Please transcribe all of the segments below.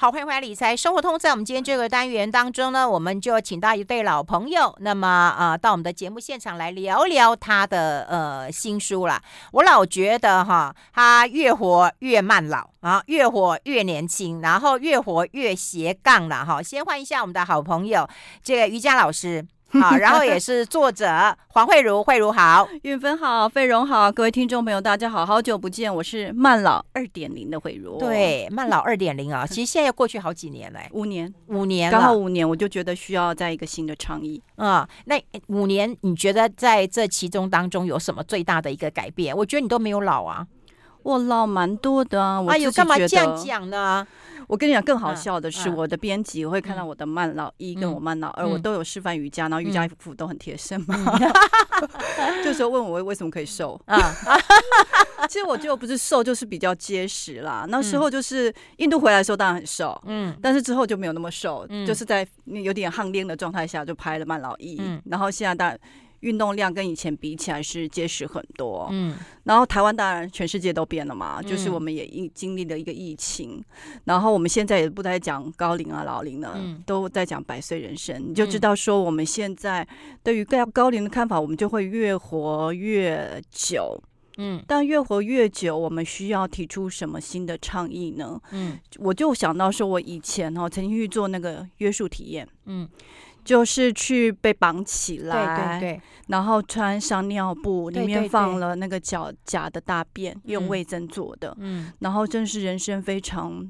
好，欢迎回来理财生活通。在我们今天这个单元当中呢，我们就请到一对老朋友，那么啊、呃，到我们的节目现场来聊聊他的呃新书啦。我老觉得哈，他越活越慢老啊，越活越年轻，然后越活越斜杠了哈。先换一下我们的好朋友，这个瑜伽老师。好，然后也是作者黄慧茹，慧茹好，运芬好，费蓉好，各位听众朋友大家好，好久不见，我是慢老二点零的慧茹。对，慢老二点零啊，其实现在又过去好几年了，五年，五年，刚好五年，我就觉得需要在一个新的倡议啊、嗯。那五年，你觉得在这其中当中有什么最大的一个改变？我觉得你都没有老啊，我老蛮多的啊。哎呦，干嘛这样讲呢？我跟你讲，更好笑的是，我的编辑我会看到我的慢老一跟我慢老二，我都有示范瑜伽，然后瑜伽服都很贴身嘛。这时候问我为什么可以瘦 啊？其实我就不是瘦，就是比较结实啦。那时候就是印度回来的时候当然很瘦，嗯，但是之后就没有那么瘦，就是在有点汗练的状态下就拍了慢老一，然后现在当然。运动量跟以前比起来是结实很多，嗯，然后台湾当然全世界都变了嘛，就是我们也经经历了一个疫情，然后我们现在也不再讲高龄啊老龄了，都在讲百岁人生，你就知道说我们现在对于高高龄的看法，我们就会越活越久，嗯，但越活越久，我们需要提出什么新的倡议呢？嗯，我就想到说，我以前哈曾经去做那个约束体验，嗯。就是去被绑起来，对对对，然后穿上尿布，里面放了那个脚假的大便，用味增做的，嗯，然后真是人生非常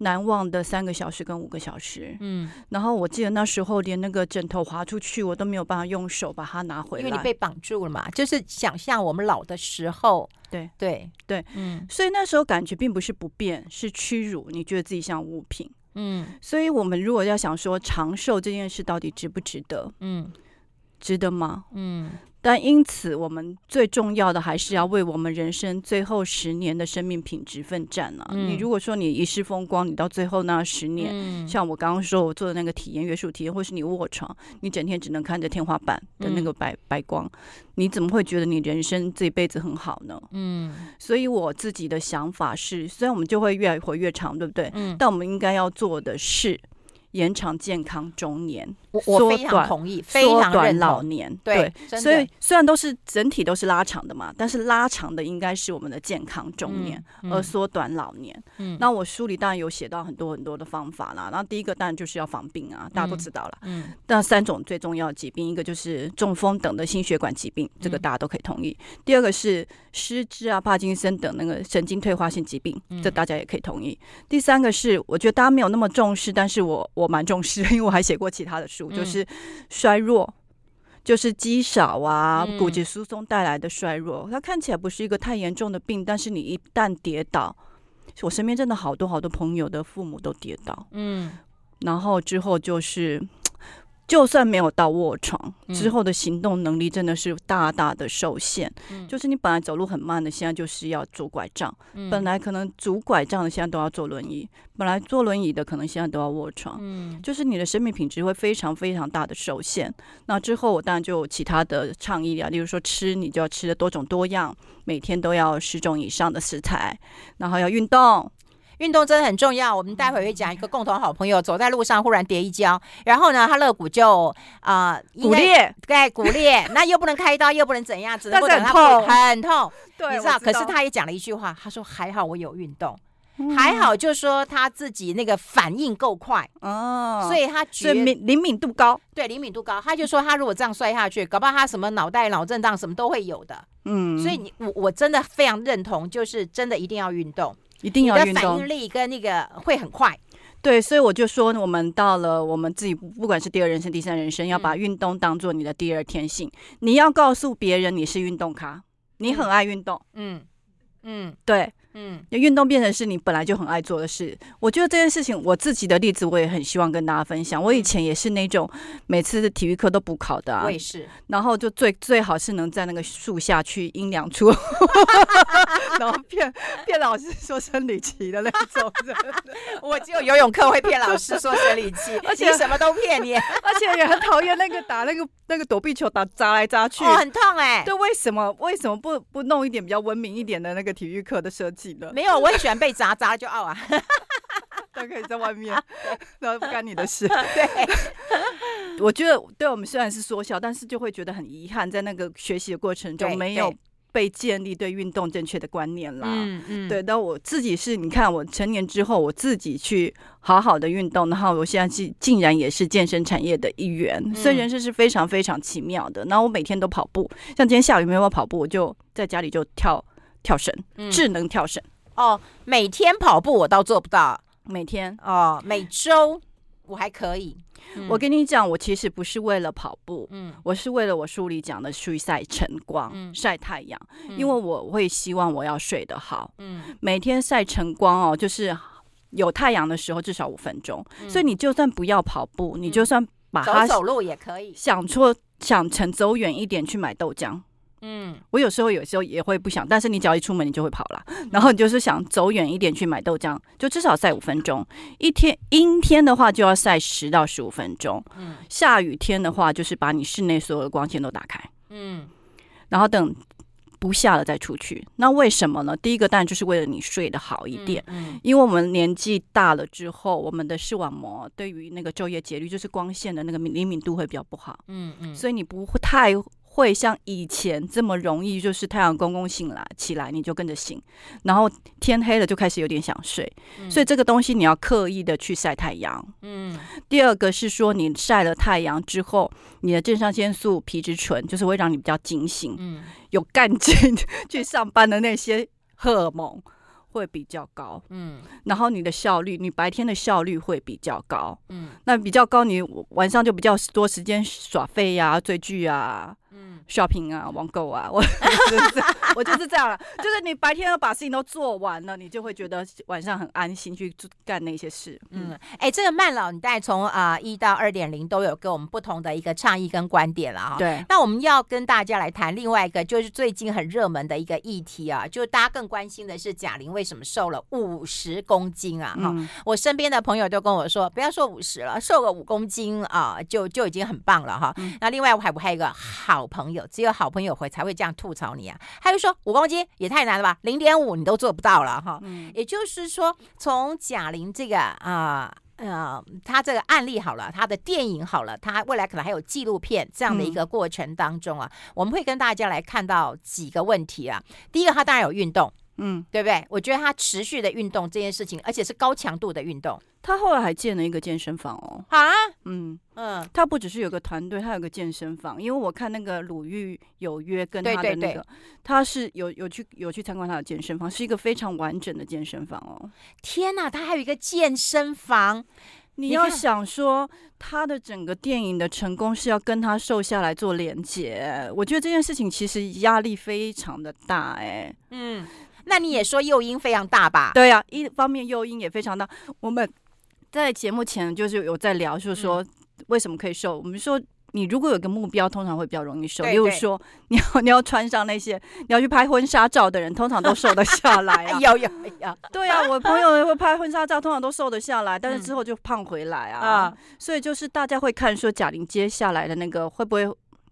难忘的三个小时跟五个小时，嗯，然后我记得那时候连那个枕头滑出去，我都没有办法用手把它拿回来，因为你被绑住了嘛，就是想象我们老的时候，对对对，嗯，所以那时候感觉并不是不便，是屈辱，你觉得自己像物品。嗯，所以我们如果要想说长寿这件事到底值不值得？嗯，值得吗？嗯。但因此，我们最重要的还是要为我们人生最后十年的生命品质奋战啊！嗯、你如果说你一世风光，你到最后那十年，嗯、像我刚刚说我做的那个体验约束体验，或是你卧床，你整天只能看着天花板的那个白、嗯、白光，你怎么会觉得你人生这一辈子很好呢？嗯，所以我自己的想法是，虽然我们就会越活越长，对不对？嗯，但我们应该要做的是。延长健康中年，我我非常同意，非常缩短老年。对，所以虽然都是整体都是拉长的嘛，但是拉长的应该是我们的健康中年，而缩短老年。嗯，那我书里当然有写到很多很多的方法啦。然后第一个当然就是要防病啊，大家都知道了。嗯，那三种最重要的疾病，一个就是中风等的心血管疾病，这个大家都可以同意。第二个是失智啊、帕金森等那个神经退化性疾病，这大家也可以同意。第三个是我觉得大家没有那么重视，但是我我。我蛮重视，因为我还写过其他的书，就是衰弱，就是肌少啊、骨质疏松带来的衰弱。它看起来不是一个太严重的病，但是你一旦跌倒，我身边真的好多好多朋友的父母都跌倒，嗯，然后之后就是。就算没有到卧床之后的行动能力，真的是大大的受限。嗯、就是你本来走路很慢的，现在就是要拄拐杖；嗯、本来可能拄拐杖的，现在都要坐轮椅；本来坐轮椅的，可能现在都要卧床。嗯，就是你的生命品质会非常非常大的受限。那之后，我当然就有其他的倡议啊，例如说吃，你就要吃的多种多样，每天都要十种以上的食材，然后要运动。运动真的很重要。我们待会会讲一个共同好朋友，走在路上忽然跌一跤，然后呢，他肋骨就啊骨裂，对，骨裂，那又不能开刀，又不能怎样，只能等他很痛，很痛。对，你知道？可是他也讲了一句话，他说：“还好我有运动，还好就是说他自己那个反应够快哦，所以他觉得敏灵敏度高，对，灵敏度高。他就说他如果这样摔下去，搞不好他什么脑袋脑震荡什么都会有的。嗯，所以你我我真的非常认同，就是真的一定要运动。”一定要运动，反应力跟那个会很快。对，所以我就说，我们到了我们自己，不管是第二人生、第三人生，要把运动当做你的第二天性。嗯、你要告诉别人你是运动咖，你很爱运动。嗯嗯，对。嗯，运动变成是你本来就很爱做的事。我觉得这件事情，我自己的例子，我也很希望跟大家分享。我以前也是那种每次的体育课都补考的啊，我也是。然后就最最好是能在那个树下去阴凉处，然后骗骗老师说生理期的那种。我只有游泳课会骗老师说生理期，而且什么都骗你，而且也很讨厌那个打那个那个躲避球打砸来砸去，哦，很痛哎。对，为什么为什么不不弄一点比较文明一点的那个体育课的设计？没有，我很喜欢被砸，砸就傲啊！都可以在外面，然后不干你的事。对，我觉得对我们虽然是说笑，但是就会觉得很遗憾，在那个学习的过程中没有被建立对运动正确的观念啦。嗯嗯，对。但我自己是，你看我成年之后，我自己去好好的运动，然后我现在竟竟然也是健身产业的一员，嗯、所以人生是非常非常奇妙的。然后我每天都跑步，像今天下雨没有跑步，我就在家里就跳。跳绳，智能跳绳、嗯、哦。每天跑步我倒做不到，每天？哦，每周我还可以。嗯、我跟你讲，我其实不是为了跑步，嗯，我是为了我书里讲的去晒晨光、嗯、晒太阳，嗯、因为我会希望我要睡得好，嗯，每天晒晨光哦，就是有太阳的时候至少五分钟。嗯、所以你就算不要跑步，嗯、你就算把它走走路也可以，想说想成走远一点去买豆浆。嗯，我有时候有时候也会不想，但是你只要一出门，你就会跑了。然后你就是想走远一点去买豆浆，就至少晒五分钟。一天阴天的话，就要晒十到十五分钟。嗯，下雨天的话，就是把你室内所有的光线都打开。嗯，然后等不下了再出去。那为什么呢？第一个当然就是为了你睡得好一点。嗯，因为我们年纪大了之后，我们的视网膜对于那个昼夜节律，就是光线的那个灵敏度会比较不好。嗯嗯，所以你不会太。会像以前这么容易，就是太阳公公醒来起来，你就跟着醒，然后天黑了就开始有点想睡，嗯、所以这个东西你要刻意的去晒太阳。嗯，第二个是说你晒了太阳之后，你的正向腺素、皮质醇就是会让你比较警醒，嗯，有干劲去上班的那些荷尔蒙。会比较高，嗯，然后你的效率，你白天的效率会比较高，嗯，那比较高，你晚上就比较多时间耍废呀、啊、追剧啊。Shopping 啊，网购啊，我 我就是这样了，就是你白天要把事情都做完了，你就会觉得晚上很安心去干那些事。嗯，哎、欸，这个慢老，你带从啊一到二点零都有给我们不同的一个倡议跟观点了哈。对，那我们要跟大家来谈另外一个，就是最近很热门的一个议题啊，就是大家更关心的是贾玲为什么瘦了五十公斤啊？哈、嗯，我身边的朋友都跟我说，不要说五十了，瘦个五公斤啊，就就已经很棒了哈。嗯、那另外我还我还有一个好朋友。只有好朋友会才会这样吐槽你啊！他就说五公斤也太难了吧，零点五你都做不到了哈。嗯，也就是说，从贾玲这个啊呃，他这个案例好了，他的电影好了，他未来可能还有纪录片这样的一个过程当中啊，嗯、我们会跟大家来看到几个问题啊。第一个，他当然有运动。嗯，对不对？我觉得他持续的运动这件事情，而且是高强度的运动。他后来还建了一个健身房哦。啊，嗯嗯，他不只是有个团队，他有个健身房。因为我看那个鲁豫有约跟他的那个，对对对，他是有有去有去参观他的健身房，是一个非常完整的健身房哦。天哪，他还有一个健身房！你要想说他的整个电影的成功是要跟他瘦下来做连结，我觉得这件事情其实压力非常的大哎。嗯。那你也说诱因非常大吧？对、啊，一方面诱因也非常大。我们在节目前就是有在聊，就是说为什么可以瘦。嗯、我们说你如果有个目标，通常会比较容易瘦。比如说你要 你要穿上那些你要去拍婚纱照的人，通常都瘦得下来啊。有有有。对啊，我朋友会拍婚纱照，通常都瘦得下来，但是之后就胖回来啊。嗯、所以就是大家会看说贾玲接下来的那个会不会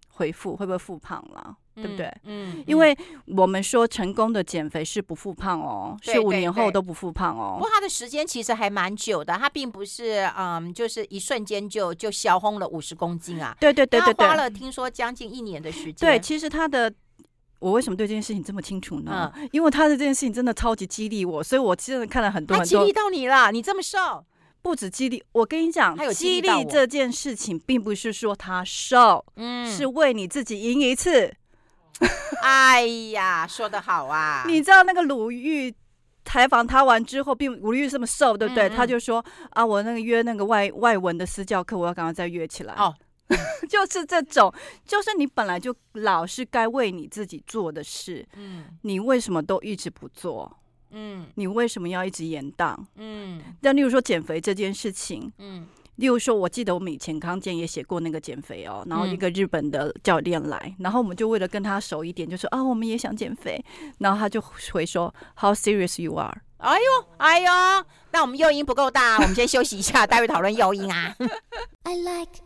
回复，会不会复胖了？对不对？嗯，嗯，因为我们说成功的减肥是不复胖哦，是五年后都不复胖哦。不过他的时间其实还蛮久的，他并不是嗯，就是一瞬间就就消轰了五十公斤啊。对对对对对，花了听说将近一年的时间。对，其实他的我为什么对这件事情这么清楚呢？嗯，因为他的这件事情真的超级激励我，所以我真的看了很多很多。他激励到你了，你这么瘦。不止激励，我跟你讲，激励这件事情，并不是说他瘦，嗯，是为你自己赢一次。哎呀，说得好啊！你知道那个鲁豫采访他完之后，并鲁豫这么瘦，对不对？嗯嗯，他就说啊，我那个约那个外外文的私教课，我要赶快再约起来。哦，就是这种，就是你本来就老是该为你自己做的事，嗯，你为什么都一直不做？嗯，你为什么要一直延宕？嗯，但例如说减肥这件事情，嗯，例如说，我记得我们以前康健也写过那个减肥哦，然后一个日本的教练来，嗯、然后我们就为了跟他熟一点，就说啊，我们也想减肥，然后他就回说，How serious you are？哎呦，哎呦，那我们诱因不够大，我们先休息一下，待会讨论诱因啊。I like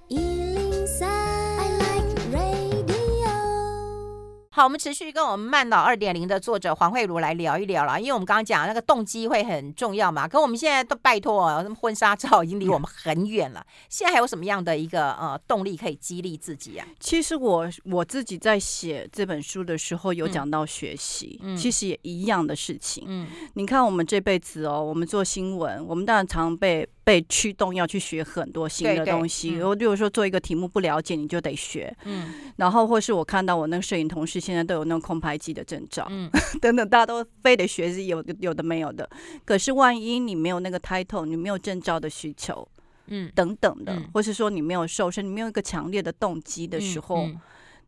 好，我们持续跟我们慢老二点零的作者黄慧茹来聊一聊了，因为我们刚刚讲那个动机会很重要嘛。可我们现在都拜托，什么婚纱照已经离我们很远了，现在还有什么样的一个呃动力可以激励自己啊？其实我我自己在写这本书的时候有讲到学习，嗯、其实也一样的事情。嗯，你看我们这辈子哦，我们做新闻，我们当然常被。被驱动要去学很多新的东西，然后例如说做一个题目不了解，你就得学。嗯，然后或是我看到我那个摄影同事现在都有那种空拍机的证照，嗯，等等，大家都非得学，是有的有的没有的。可是万一你没有那个 title，你没有证照的需求，嗯，等等的，或是说你没有瘦身，你没有一个强烈的动机的时候，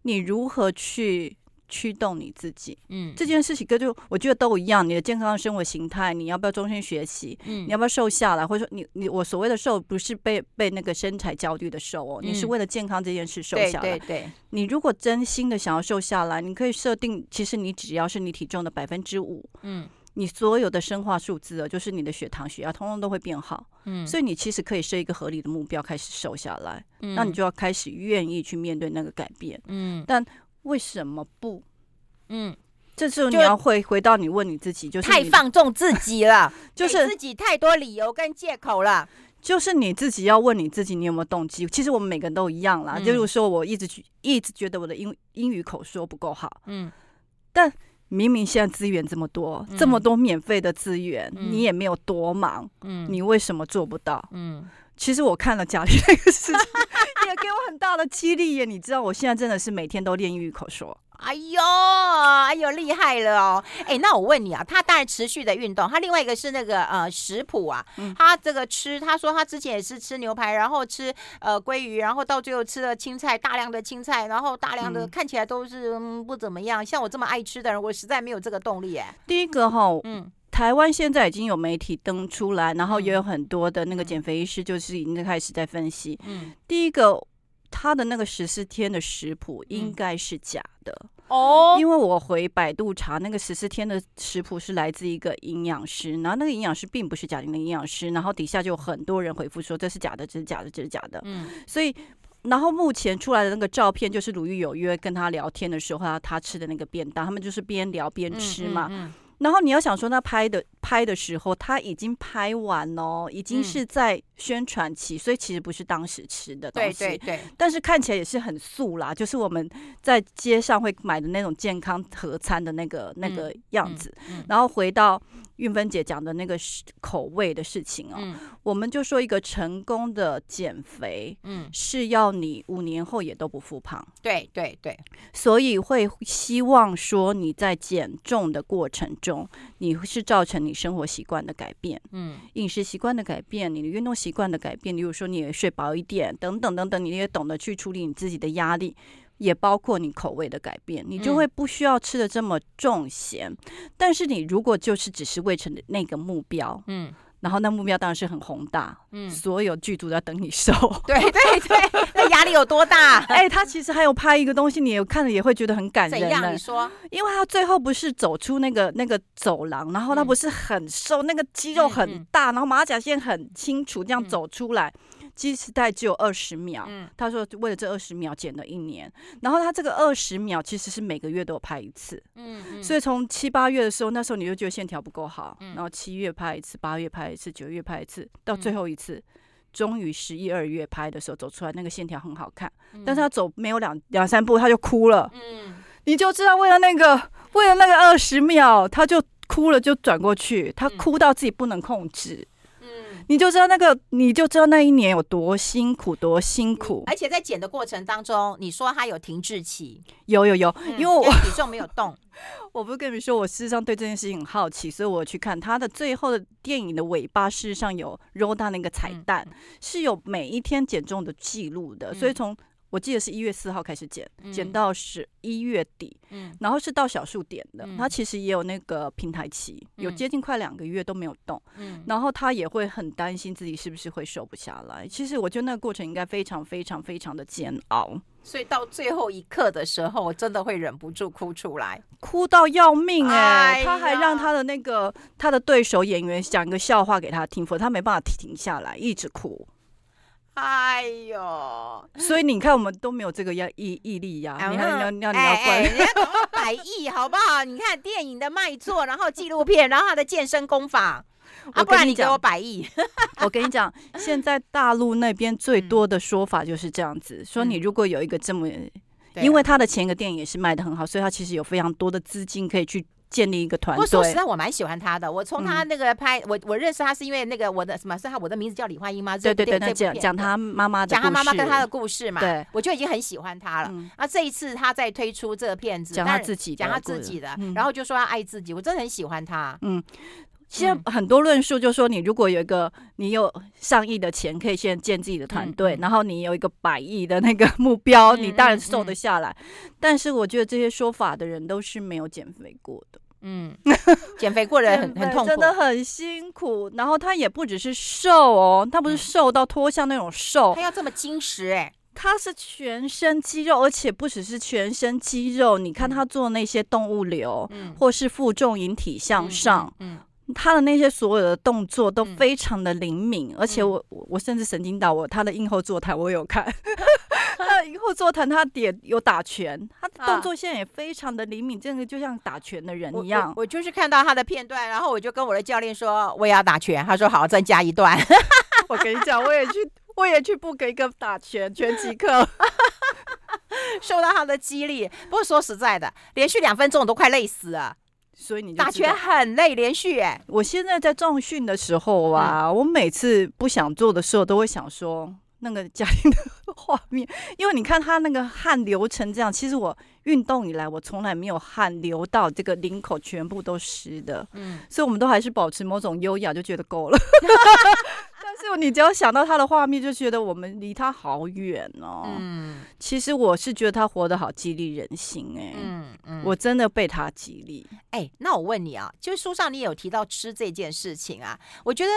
你如何去？驱动你自己，嗯，这件事情跟就我觉得都一样。你的健康生活形态，你要不要终身学习？嗯，你要不要瘦下来？或者说你你我所谓的瘦，不是被被那个身材焦虑的瘦哦，你是为了健康这件事瘦下来。对对对。你如果真心的想要瘦下来，你可以设定，其实你只要是你体重的百分之五，嗯，你所有的生化数字，就是你的血糖、血压，通通都会变好。嗯，所以你其实可以设一个合理的目标，开始瘦下来。嗯，那你就要开始愿意去面对那个改变。嗯，但。为什么不？嗯，这时候你要回回到你问你自己，就是太放纵自己了，就是自己太多理由跟借口了。就是你自己要问你自己，你有没有动机？其实我们每个人都一样啦。嗯、就是说，我一直去一直觉得我的英英语口说不够好，嗯，但明明现在资源这么多，嗯、这么多免费的资源，嗯、你也没有多忙，嗯，你为什么做不到？嗯，其实我看了贾玲那个事情。也给我很大的激励耶！你知道，我现在真的是每天都练英语口说。哎呦，哎呦，厉害了哦！哎，那我问你啊，他当然持续的运动，他另外一个是那个呃食谱啊，嗯、他这个吃，他说他之前也是吃牛排，然后吃呃鲑鱼，然后到最后吃了青菜，大量的青菜，然后大量的、嗯、看起来都是、嗯、不怎么样。像我这么爱吃的人，我实在没有这个动力哎。第一个哈，嗯。台湾现在已经有媒体登出来，然后也有很多的那个减肥医师，就是已经开始在分析。嗯，第一个，他的那个十四天的食谱应该是假的哦，因为我回百度查，那个十四天的食谱是来自一个营养师，然后那个营养师并不是假的营养师，然后底下就有很多人回复说这是假的，这是假的，这是假的。嗯，所以然后目前出来的那个照片就是鲁豫有约跟他聊天的时候，他他吃的那个便当，他们就是边聊边吃嘛。嗯。嗯嗯然后你要想说，那拍的拍的时候，他已经拍完哦，已经是在宣传期，嗯、所以其实不是当时吃的东西。对对对。但是看起来也是很素啦，就是我们在街上会买的那种健康盒餐的那个那个样子。嗯嗯嗯、然后回到运芬姐讲的那个口味的事情哦，嗯、我们就说一个成功的减肥，嗯，是要你五年后也都不复胖。对对对。所以会希望说你在减重的过程中。你是造成你生活习惯的改变，嗯，饮食习惯的改变，你的运动习惯的改变，比如说你也睡饱一点，等等等等，你也懂得去处理你自己的压力，也包括你口味的改变，你就会不需要吃的这么重咸。嗯，但是你如果就是只是为成那个目标，嗯。然后那目标当然是很宏大，嗯，所有剧组都在等你瘦，对对对，那压力有多大？哎，他其实还有拍一个东西，你看了也会觉得很感人。怎样？你说？因为他最后不是走出那个那个走廊，然后他不是很瘦，嗯、那个肌肉很大，嗯、然后马甲线很清楚，这样走出来。嗯基时代只有二十秒，嗯、他说为了这二十秒减了一年，然后他这个二十秒其实是每个月都有拍一次，嗯嗯、所以从七八月的时候，那时候你就觉得线条不够好，嗯、然后七月拍一次，八月拍一次，九月拍一次，到最后一次，嗯、终于十一二月拍的时候走出来，那个线条很好看，嗯、但是他走没有两两三步他就哭了，嗯、你就知道为了那个为了那个二十秒，他就哭了就转过去，他哭到自己不能控制。你就知道那个，你就知道那一年有多辛苦，多辛苦。而且在减的过程当中，你说他有停滞期，有有有，嗯、因为我体重没有动。我不是跟你们说，我事实上对这件事情很好奇，所以我去看他的最后的电影的尾巴，事实上有 down 那个彩蛋，嗯、是有每一天减重的记录的。嗯、所以从我记得是一月四号开始减，减、嗯、到十一月底，嗯，然后是到小数点的，他、嗯、其实也有那个平台期，有接近快两个月都没有动，嗯，然后他也会很担心自己是不是会瘦不下来。其实我觉得那个过程应该非常非常非常的煎熬，所以到最后一刻的时候，我真的会忍不住哭出来，哭到要命哎、欸！他还让他的那个他的对手演员讲一个笑话给他听，否则他没办法停下来，一直哭。哎呦，所以你看，我们都没有这个要毅毅力呀！你看，你要 你要你要怪人家百亿好不好？你看电影的卖座，然后纪录片，然后他的健身功法，啊，不然你给我百亿。我跟你讲，现在大陆那边最多的说法就是这样子：说你如果有一个这么，因为他的前一个电影也是卖的很好，所以他其实有非常多的资金可以去。建立一个团队。说实在，我蛮喜欢他的。我从他那个拍，嗯、我我认识他是因为那个我的什么？是他我的名字叫李焕英吗？对对对，讲讲他妈妈的，讲他妈妈跟他的故事嘛。对，我就已经很喜欢他了。嗯、啊，这一次他在推出这个片子，讲他自己，讲他自己的，然后就说他爱自己，我真的很喜欢他。嗯。现在很多论述就是说，你如果有一个你有上亿的钱，可以先建自己的团队，然后你有一个百亿的那个目标，嗯、你当然瘦得下来。但是我觉得这些说法的人都是没有减肥过的。嗯，减肥过的人很很痛苦，真的很辛苦。然后他也不只是瘦哦，他不是瘦到脱相那种瘦，他要这么精实哎，他是全身肌肉，而且不只是全身肌肉。你看他做那些动物流，嗯，或是负重引体向上，嗯。嗯嗯他的那些所有的动作都非常的灵敏，嗯、而且我我甚至神经到我他的硬后座谈我有看，他的硬后座谈他也有打拳，他的动作现在也非常的灵敏，真的就像打拳的人一样。我，我就是看到他的片段，然后我就跟我的教练说我也要打拳，他说好，再加一段。我跟你讲，我也去我也去布给一个打拳拳击课，受到他的激励。不过说实在的，连续两分钟我都快累死了。所以你打拳很累，连续哎！我现在在重训的时候啊，嗯、我每次不想做的时候，都会想说那个家庭的画面，因为你看他那个汗流成这样。其实我运动以来，我从来没有汗流到这个领口全部都湿的。嗯，所以我们都还是保持某种优雅，就觉得够了。就你只要想到他的画面，就觉得我们离他好远哦。嗯，其实我是觉得他活得好激励人心哎、欸。嗯嗯，我真的被他激励。哎、欸，那我问你啊，就是书上你有提到吃这件事情啊，我觉得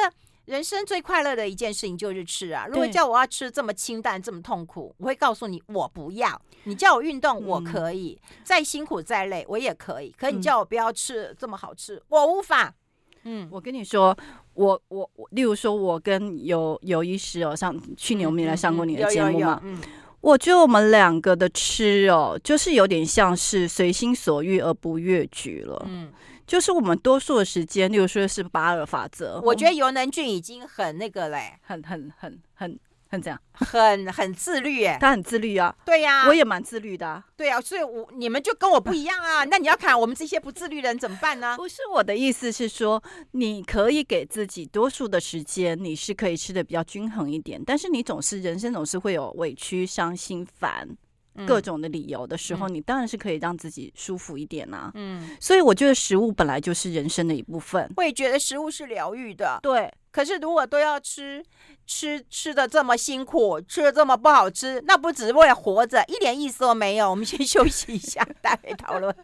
人生最快乐的一件事情就是吃啊。如果叫我要吃这么清淡、这么痛苦，我会告诉你我不要。你叫我运动，我可以；嗯、再辛苦再累，我也可以。可你叫我不要吃这么好吃，我无法。嗯，我跟你说，我我我，例如说，我跟有有医师哦，上去年我们也来上过你的节目嘛，嗯，我觉得我们两个的吃哦，就是有点像是随心所欲而不越矩了，嗯，就是我们多数的时间，例如说是八二法则，我觉得尤能俊已经很那个嘞，很很很很。很这样，很很自律耶，他很自律啊，对呀，我也蛮自律的啊，对啊，所以我你们就跟我不一样啊，那你要看我们这些不自律的人怎么办呢？不是我的意思是说，你可以给自己多数的时间，你是可以吃的比较均衡一点，但是你总是人生总是会有委屈、伤心、烦各种的理由的时候，你当然是可以让自己舒服一点啊。嗯，所以我觉得食物本来就是人生的一部分，我也觉得食物是疗愈的，对。可是如果都要吃。吃吃的这么辛苦，吃的这么不好吃，那不只是为了活着，一点意思都没有。我们先休息一下，待会讨论。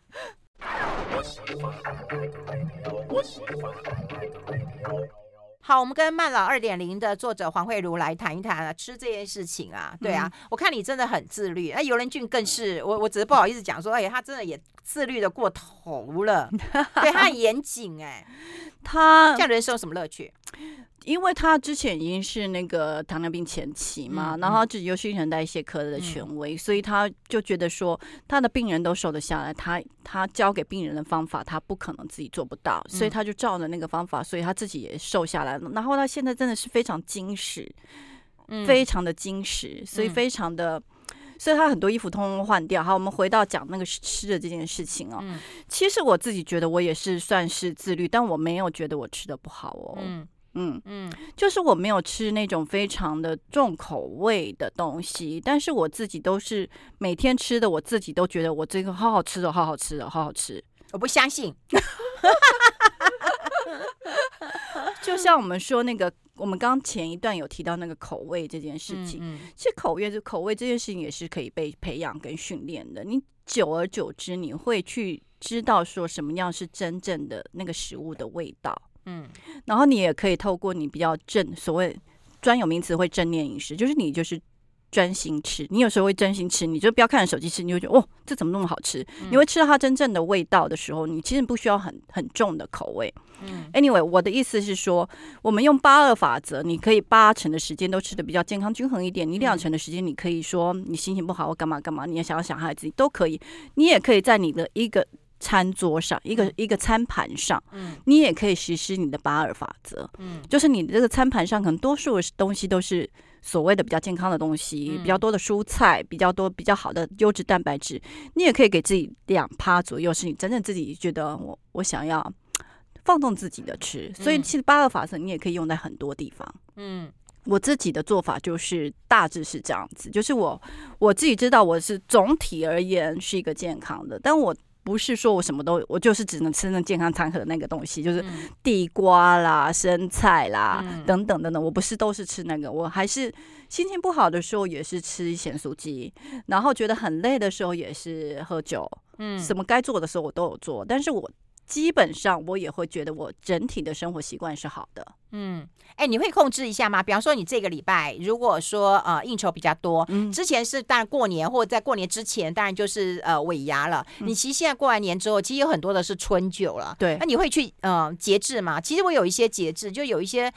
好，我们跟慢老二点零的作者黄慧茹来谈一谈啊，吃这件事情啊，对啊，嗯、我看你真的很自律，那游仁俊更是，我我只是不好意思讲说，哎，他真的也自律的过头了，对他很严谨，哎，他这样人生有什么乐趣？因为他之前已经是那个糖尿病前期嘛，嗯、然后自己又是新陈代谢科的权威，嗯、所以他就觉得说他的病人都瘦得下来，他他教给病人的方法他不可能自己做不到，所以他就照着那个方法，所以他自己也瘦下来了。然后他现在真的是非常精实，嗯、非常的精实，所以非常的，所以他很多衣服通通换掉。好，我们回到讲那个吃的这件事情哦。嗯、其实我自己觉得我也是算是自律，但我没有觉得我吃的不好哦。嗯嗯嗯，就是我没有吃那种非常的重口味的东西，但是我自己都是每天吃的，我自己都觉得我这个好好吃的，好好吃的，好好吃。我不相信，就像我们说那个我们刚前一段有提到那个口味这件事情，嗯嗯、其实口味这口味这件事情也是可以被培养跟训练的。你久而久之，你会去知道说什么样是真正的那个食物的味道。嗯，然后你也可以透过你比较正所谓专有名词会正念饮食，就是你就是。专心吃，你有时候会专心吃，你就不要看着手机吃，你会觉得哦，这怎么那么好吃？嗯、你会吃到它真正的味道的时候，你其实不需要很很重的口味。嗯，Anyway，我的意思是说，我们用八二法则，你可以八成的时间都吃的比较健康均衡一点，你两成的时间你可以说你心情不好或干嘛干嘛，你也想要想孩子都可以。你也可以在你的一个餐桌上，一个一个餐盘上，嗯，你也可以实施你的八二法则。嗯，就是你这个餐盘上可能多数的东西都是。所谓的比较健康的东西，比较多的蔬菜，比较多比较好的优质蛋白质，你也可以给自己两趴左右，是你真正自己觉得我我想要放纵自己的吃。所以其实八二法则你也可以用在很多地方。嗯，我自己的做法就是大致是这样子，就是我我自己知道我是总体而言是一个健康的，但我。不是说我什么都，我就是只能吃那健康餐盒的那个东西，就是地瓜啦、生菜啦、嗯、等等等等。我不是都是吃那个，我还是心情不好的时候也是吃咸酥鸡，然后觉得很累的时候也是喝酒。嗯，什么该做的时候我都有做，但是我基本上我也会觉得我整体的生活习惯是好的。嗯。哎，你会控制一下吗？比方说，你这个礼拜如果说呃应酬比较多，嗯，之前是当然过年或者在过年之前，当然就是呃尾牙了。嗯、你其实现在过完年之后，其实有很多的是春酒了。对，那你会去呃节制吗？其实我有一些节制，就有一些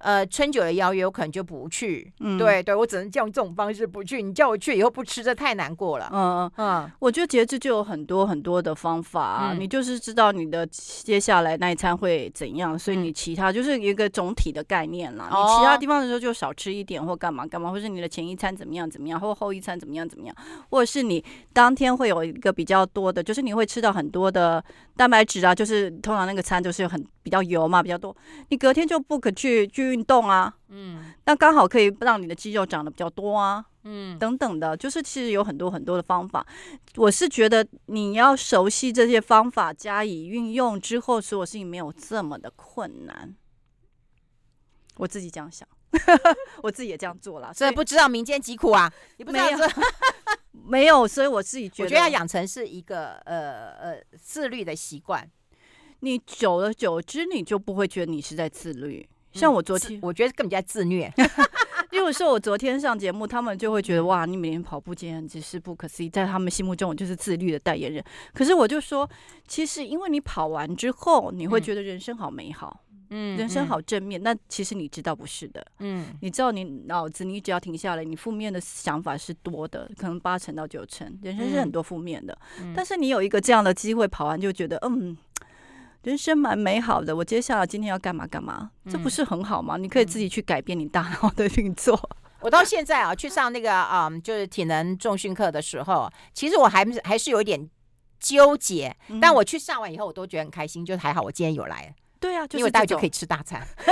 呃春酒的邀约，我可能就不去。嗯，对对，我只能用这种方式不去。你叫我去以后不吃，这太难过了。嗯嗯嗯，我觉得节制就有很多很多的方法你就是知道你的接下来那一餐会怎样，所以你其他就是一个总体的概念。念了，你其他地方的时候就少吃一点，或干嘛干嘛，或是你的前一餐怎么样怎么样，或后一餐怎么样怎么样，或者是你当天会有一个比较多的，就是你会吃到很多的蛋白质啊，就是通常那个餐就是很比较油嘛，比较多，你隔天就不可去去运动啊，嗯，那刚好可以让你的肌肉长得比较多啊，嗯，等等的，就是其实有很多很多的方法，我是觉得你要熟悉这些方法加以运用之后，所有事情没有这么的困难。我自己这样想，我自己也这样做了，所以不知道民间疾苦啊，你不知道没有，没有，所以我自己觉得，我觉得要养成是一个呃呃自律的习惯，你久而久之，你就不会觉得你是在自律。像我昨天，我觉得根本就在自虐，因为说我昨天上节目，他们就会觉得哇，你每天跑步简直是不可思议，在他们心目中我就是自律的代言人。可是我就说，其实因为你跑完之后，你会觉得人生好美好。嗯，人生好正面，那、嗯、其实你知道不是的。嗯，你知道你脑子，你只要停下来，你负面的想法是多的，可能八成到九成，人生是很多负面的。嗯、但是你有一个这样的机会，跑完就觉得，嗯，人生蛮美好的。我接下来今天要干嘛干嘛，嗯、这不是很好吗？你可以自己去改变你大脑的运作。我到现在啊，去上那个嗯，就是体能重训课的时候，其实我还还是有一点纠结，嗯、但我去上完以后，我都觉得很开心，就还好，我今天有来。对啊，就是因为大家就可以吃大餐，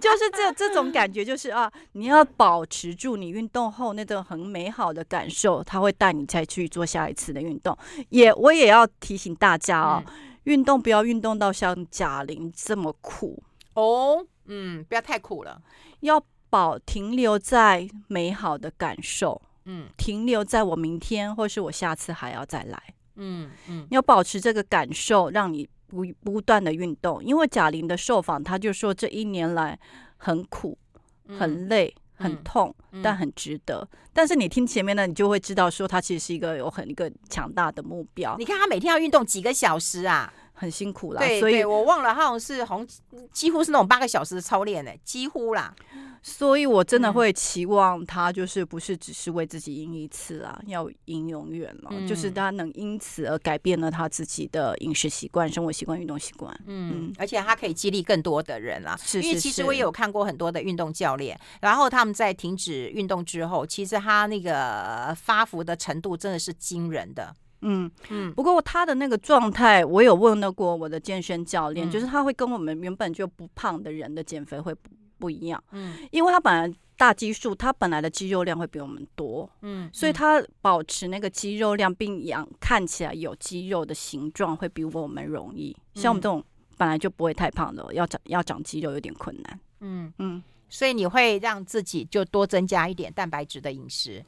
就是这这种感觉，就是啊，你要保持住你运动后那种很美好的感受，他会带你再去做下一次的运动。也我也要提醒大家哦，嗯、运动不要运动到像贾玲这么苦哦，嗯，不要太苦了，要保停留在美好的感受，嗯，停留在我明天或是我下次还要再来，嗯嗯，嗯要保持这个感受，让你。不不断的运动，因为贾玲的受访，她就说这一年来很苦、很累、嗯、很痛，嗯、但很值得。嗯、但是你听前面呢，你就会知道说，他其实是一个有很一个强大的目标。你看他每天要运动几个小时啊，很辛苦啦。对，所以我忘了，好像是红几乎是那种八个小时的操练呢，几乎啦。所以，我真的会期望他就是不是只是为自己赢一次啊，要赢永远了。嗯、就是他能因此而改变了他自己的饮食习惯、生活习惯、运动习惯。嗯，嗯而且他可以激励更多的人啦。是，是，是，因为其实我也有看过很多的运动教练，然后他们在停止运动之后，其实他那个发福的程度真的是惊人的。嗯嗯。不过他的那个状态，我有问到过我的健身教练，嗯、就是他会跟我们原本就不胖的人的减肥会不。不一样，嗯，因为他本来大基数，他本来的肌肉量会比我们多，嗯，所以他保持那个肌肉量并养看起来有肌肉的形状会比我们容易。像我们这种本来就不会太胖的，要长要长肌肉有点困难。嗯嗯，所以你会让自己就多增加一点蛋白质的饮食。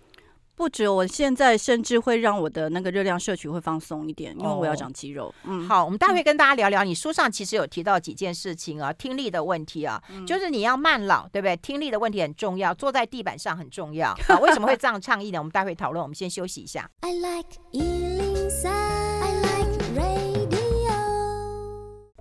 不止，我现在甚至会让我的那个热量摄取会放松一点，因为我要长肌肉。哦、嗯，好，我们待会跟大家聊聊。你书上其实有提到几件事情啊，听力的问题啊，嗯、就是你要慢老，对不对？听力的问题很重要，坐在地板上很重要。啊，为什么会这样倡议呢？我们待会讨论。我们先休息一下。I like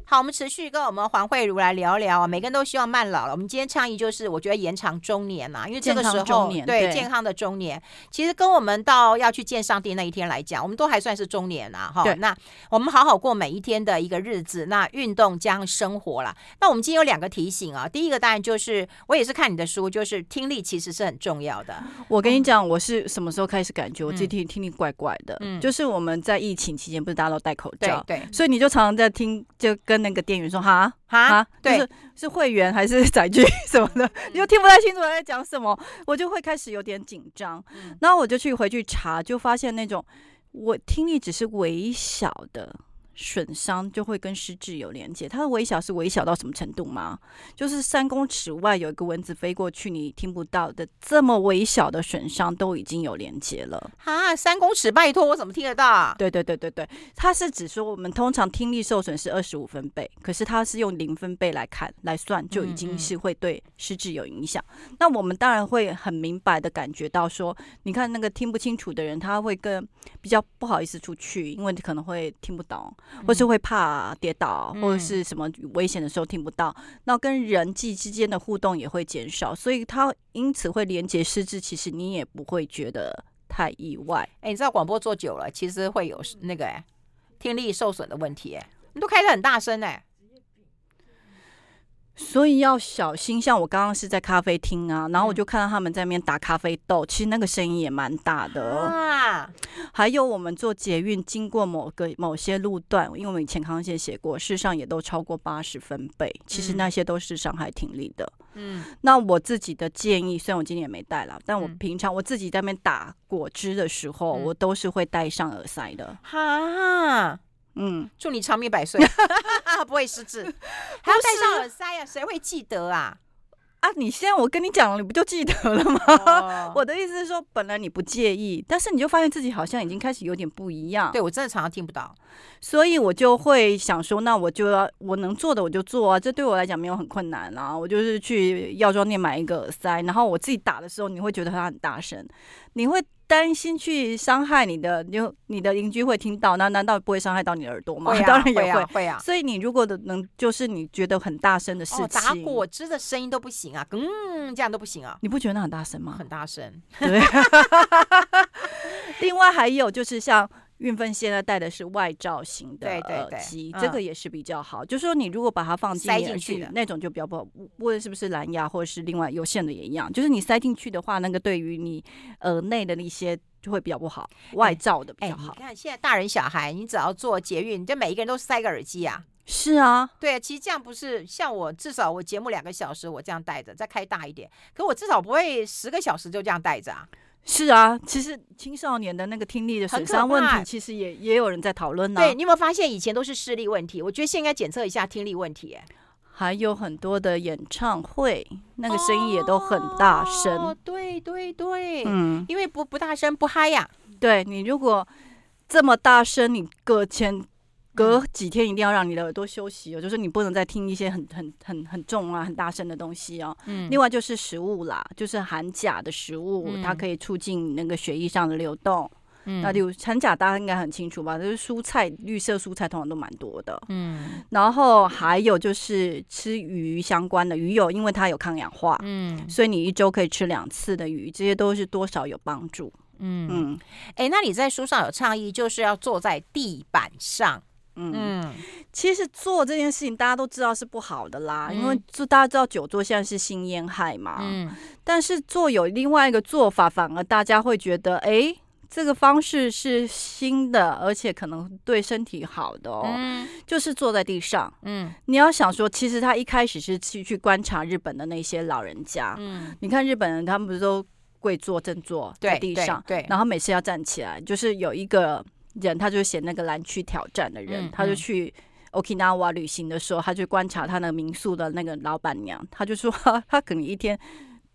好，我们持续跟我们黄慧茹来聊聊啊。每个人都希望慢老了。我们今天倡议就是，我觉得延长中年呐，因为这个时候对，对健康的中年，其实跟我们到要去见上帝那一天来讲，我们都还算是中年啊。哈，那我们好好过每一天的一个日子，那运动加上生活啦。那我们今天有两个提醒啊，第一个当然就是我也是看你的书，就是听力其实是很重要的。我跟你讲，我是什么时候开始感觉我自己听听力怪怪的？嗯，就是我们在疫情期间，不是大家都戴口罩，对，对，所以你就常常在听，就跟。跟那个店员说哈？哈，对，是是会员还是载具？什么的，你就听不太清楚他在讲什么，我就会开始有点紧张，然后我就去回去查，就发现那种我听力只是微小的。损伤就会跟失智有连接，它的微小是微小到什么程度吗？就是三公尺外有一个蚊子飞过去，你听不到的这么微小的损伤都已经有连接了啊！三公尺，拜托我怎么听得到啊？对对对对对，它是指说我们通常听力受损是二十五分贝，可是它是用零分贝来看来算，就已经是会对失智有影响。嗯嗯。那我们当然会很明白的感觉到说，你看那个听不清楚的人，他会更比较不好意思出去，因为你可能会听不懂。或是会怕跌倒，或者是什么危险的时候听不到，嗯、那跟人际之间的互动也会减少，所以他因此会连接失智。其实你也不会觉得太意外。哎、欸，你知道广播做久了，其实会有那个哎、欸、听力受损的问题哎、都开得很大声哎、欸。所以要小心，像我刚刚是在咖啡厅啊，然后我就看到他们在那边打咖啡豆，其实那个声音也蛮大的。啊，还有我们坐捷运经过某个某些路段，因为我们以前康健写过，事实上也都超过八十分贝，其实那些都是伤害听力的。嗯，那我自己的建议，虽然我今天也没带了，但我平常我自己在那边打果汁的时候，我都是会戴上耳塞的。哈。嗯，祝你长命百岁，不会失智，还要戴上耳塞啊？谁会记得啊？啊，你现在我跟你讲了，你不就记得了吗？我的意思是说，本来你不介意，但是你就发现自己好像已经开始有点不一样。对，我真的常常听不到，所以我就会想说，那我就要我能做的我就做啊，这对我来讲没有很困难啊。我就是去药妆店买一个耳塞，然后我自己打的时候，你会觉得它很大声，你会。担心去伤害你的，就你的邻居会听到，那难道不会伤害到你的耳朵吗？啊，当然也会，会啊，会啊。所以你如果的能，就是你觉得很大声的事情，哦，打果汁的声音都不行啊，嗯，这样都不行啊。你不觉得那很大声吗？很大声。对。另外还有就是像。韵分现在戴的是外罩型的耳机，这个也是比较好。就是说，你如果把它放进进去，那种就比较不好。无论是不是蓝牙或者是另外有线的也一样。就是你塞进去的话，那个对于你耳内的那些就会比较不好。外罩的比较好。你看现在大人小孩，你只要做捷运，就每一个人都塞个耳机啊。是啊，对，其实这样不是像我，至少我节目两个小时，我这样戴着，再开大一点。可我至少不会十个小时就这样戴着啊。是啊，其实青少年的那个听力的损伤问题，其实也也有人在讨论呢。对，你有没有发现以前都是视力问题？我觉得现在应该检测一下听力问题。还有很多的演唱会，那个声音也都很大声。哦，对对对，嗯，因为不不大声不嗨呀。对，你如果这么大声，你搁浅。隔几天一定要让你的耳朵休息哦，就是你不能再听一些很很很很重啊、很大声的东西哦。嗯。另外就是食物啦，就是含钾的食物，嗯、它可以促进那个血液上的流动。嗯。那例如含钾，大家应该很清楚吧？就是蔬菜，绿色蔬菜通常都蛮多的。嗯。然后还有就是吃鱼相关的鱼油，因为它有抗氧化。嗯。所以你一周可以吃两次的鱼，这些都是多少有帮助。嗯嗯。哎、欸，那你在书上有倡议，就是要坐在地板上。嗯，其实做这件事情大家都知道是不好的啦，嗯、因为就大家知道久坐现在是心烟害嘛。嗯，但是做有另外一个做法，反而大家会觉得，哎，这个方式是新的，而且可能对身体好的哦。嗯，就是坐在地上。嗯，你要想说，其实他一开始是去去观察日本的那些老人家。嗯，你看日本人，他们不是都跪坐正坐在地上，对，对，对，然后每次要站起来，就是有一个。人他就写那个蓝区挑战的人，嗯、他就去 Okinawa 旅行的时候，他就观察他那个民宿的那个老板娘，他就说 他可能一天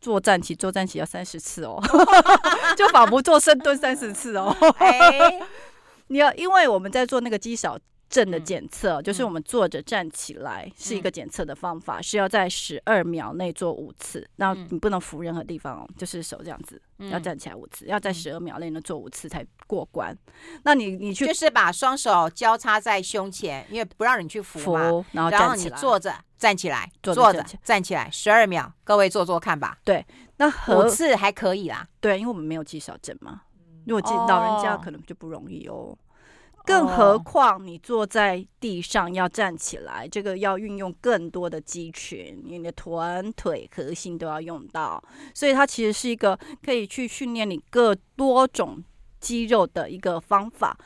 做站起做站起要三十次哦，就仿佛做深蹲三十次哦。哎，你要因为我们在做那个肌少症的检测，嗯、就是我们坐着站起来是一个检测的方法，嗯、是要在十二秒内做五次，然后你不能扶任何地方哦，就是手这样子，嗯、要站起来五次，要在十二秒内呢做五次才过关。那你你去就是把双手交叉在胸前，因为不让你去扶嘛，扶然后然后你坐着站起来，坐着站起来十二秒，各位做做看吧。对，那五次还可以啦。对，因为我们没有肌少症嘛，如果老人家可能就不容易哦。更何况你坐在地上要站起来，这个要运用更多的肌群，你的臀、腿、核心都要用到，所以它其实是一个可以去训练你各多种肌肉的一个方法。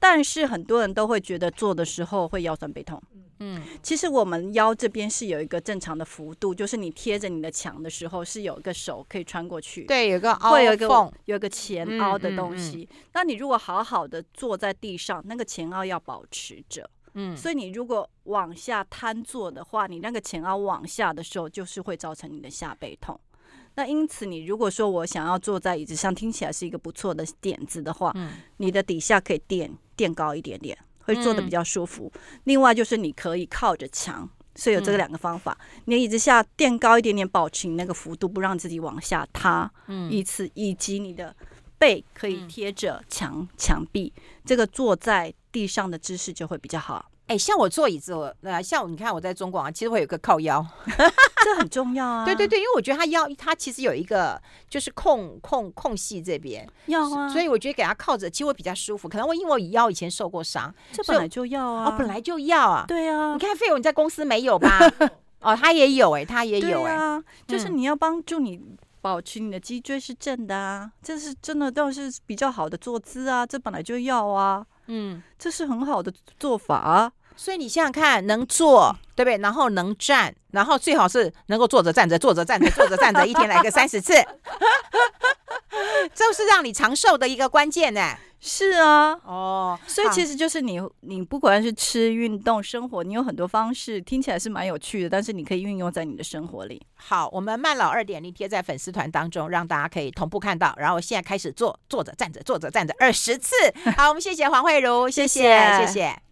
但是很多人都会觉得做的时候会腰酸背痛。嗯，其实我们腰这边是有一个正常的幅度，就是你贴着你的墙的时候是有一个手可以穿过去，对，有个凹，会有一个有一个前凹的东西。嗯嗯嗯、那你如果好好的坐在地上，那个前凹要保持着，嗯，所以你如果往下瘫坐的话，你那个前凹往下的时候，就是会造成你的下背痛。那因此，你如果说我想要坐在椅子上，听起来是一个不错的点子的话，嗯、你的底下可以垫垫高一点点。会坐的比较舒服。嗯、另外就是你可以靠着墙，所以有这个两个方法。嗯、你的椅子下垫高一点点，保持你那个幅度，不让自己往下塌。嗯，以此以及你的背可以贴着墙墙壁，这个坐在地上的姿势就会比较好。哎，像我坐椅子，我呃，像你看我在中广啊，其实会有个靠腰，这很重要啊。对对对，因为我觉得他腰，他其实有一个就是空空空隙这边要啊，所以我觉得给他靠着，其实我比较舒服。可能我因为我腰以前受过伤，这本来就要啊，哦，本来就要啊。对啊，你看费勇你在公司没有吧？哦，他也有哎，他也有哎，啊，就是你要帮助你保持你的脊椎是正的啊，这是真的倒是比较好的坐姿啊，这本来就要啊，嗯，这是很好的做法啊。所以你想想看，能坐对不对？然后能站，然后最好是能够坐着站着，坐着站着，坐着站着，一天来个三十次，这是让你长寿的一个关键呢。是啊，哦，所以其实就是你，你不管是吃、运动、生活，你有很多方式，听起来是蛮有趣的，但是你可以运用在你的生活里。好，我们慢老二点零贴在粉丝团当中，让大家可以同步看到。然后现在开始坐，坐着站着，坐着站着二十次。好，我们谢谢黄慧茹，谢谢。谢谢